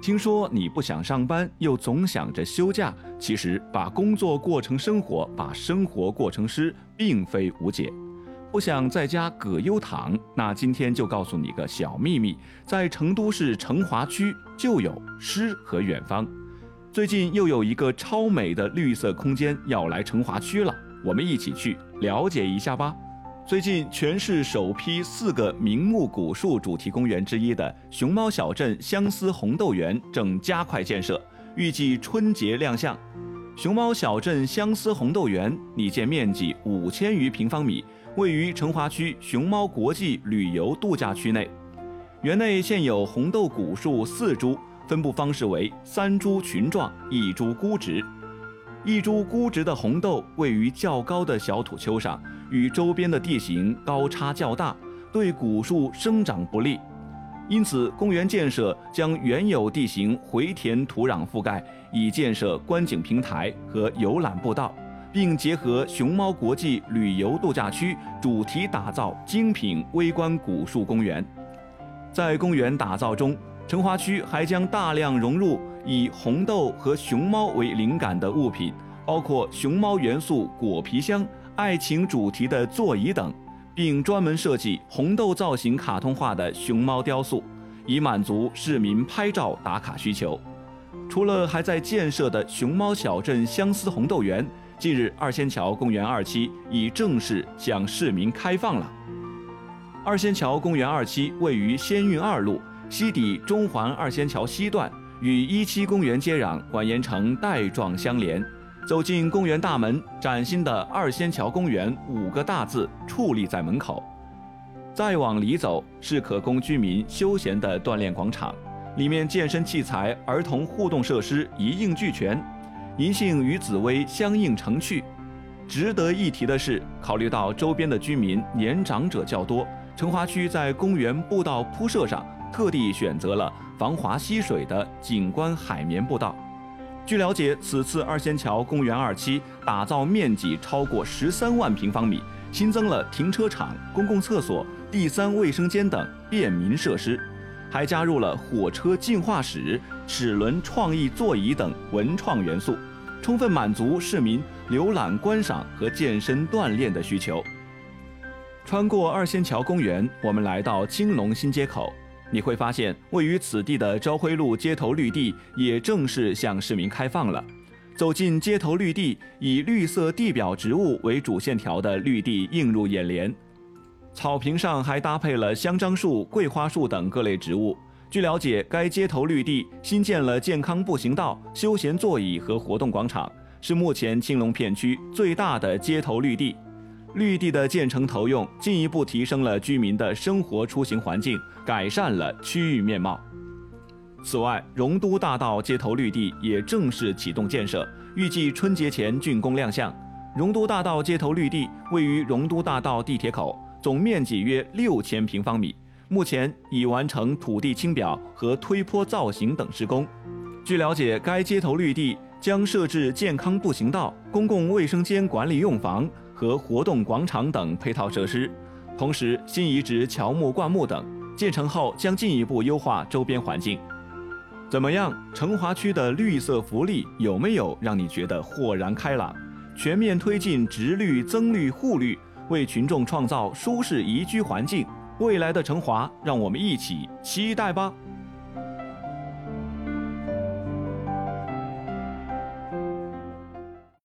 听说你不想上班，又总想着休假，其实把工作过成生活，把生活过成诗，并非无解。不想在家葛优躺，那今天就告诉你个小秘密，在成都市成华区就有诗和远方。最近又有一个超美的绿色空间要来成华区了，我们一起去了解一下吧。最近，全市首批四个名木古树主题公园之一的熊猫小镇相思红豆园正加快建设，预计春节亮相。熊猫小镇相思红豆园拟建面积五千余平方米，位于成华区熊猫国际旅游度假区内。园内现有红豆古树四株，分布方式为三株群状，一株孤植。一株孤植的红豆位于较高的小土丘上。与周边的地形高差较大，对古树生长不利，因此公园建设将原有地形回填土壤覆盖，以建设观景平台和游览步道，并结合熊猫国际旅游度假区主题打造精品微观古树公园。在公园打造中，成华区还将大量融入以红豆和熊猫为灵感的物品，包括熊猫元素果皮箱。爱情主题的座椅等，并专门设计红豆造型卡通化的熊猫雕塑，以满足市民拍照打卡需求。除了还在建设的熊猫小镇相思红豆园，近日二仙桥公园二期已正式向市民开放了。二仙桥公园二期位于仙运二路西抵中环二仙桥西段，与一期公园接壤，蜿蜒成带状相连。走进公园大门，崭新的二仙桥公园五个大字矗立在门口。再往里走，是可供居民休闲的锻炼广场，里面健身器材、儿童互动设施一应俱全，银杏与紫薇相映成趣。值得一提的是，考虑到周边的居民年长者较多，成华区在公园步道铺设上特地选择了防滑吸水的景观海绵步道。据了解，此次二仙桥公园二期打造面积超过十三万平方米，新增了停车场、公共厕所、第三卫生间等便民设施，还加入了火车进化史、齿轮创意座椅等文创元素，充分满足市民浏览观赏和健身锻炼的需求。穿过二仙桥公园，我们来到青龙新街口。你会发现，位于此地的朝晖路街头绿地也正式向市民开放了。走进街头绿地，以绿色地表植物为主线条的绿地映入眼帘，草坪上还搭配了香樟树、桂花树等各类植物。据了解，该街头绿地新建了健康步行道、休闲座椅和活动广场，是目前青龙片区最大的街头绿地。绿地的建成投用，进一步提升了居民的生活出行环境，改善了区域面貌。此外，荣都大道街头绿地也正式启动建设，预计春节前竣工亮相。荣都大道街头绿地位于荣都大道地铁口，总面积约六千平方米，目前已完成土地清表和推坡造型等施工。据了解，该街头绿地将设置健康步行道、公共卫生间管理用房。和活动广场等配套设施，同时新移植乔木、灌木等，建成后将进一步优化周边环境。怎么样？成华区的绿色福利有没有让你觉得豁然开朗？全面推进植绿、增绿、护绿，为群众创造舒适宜居环境。未来的成华，让我们一起期待吧。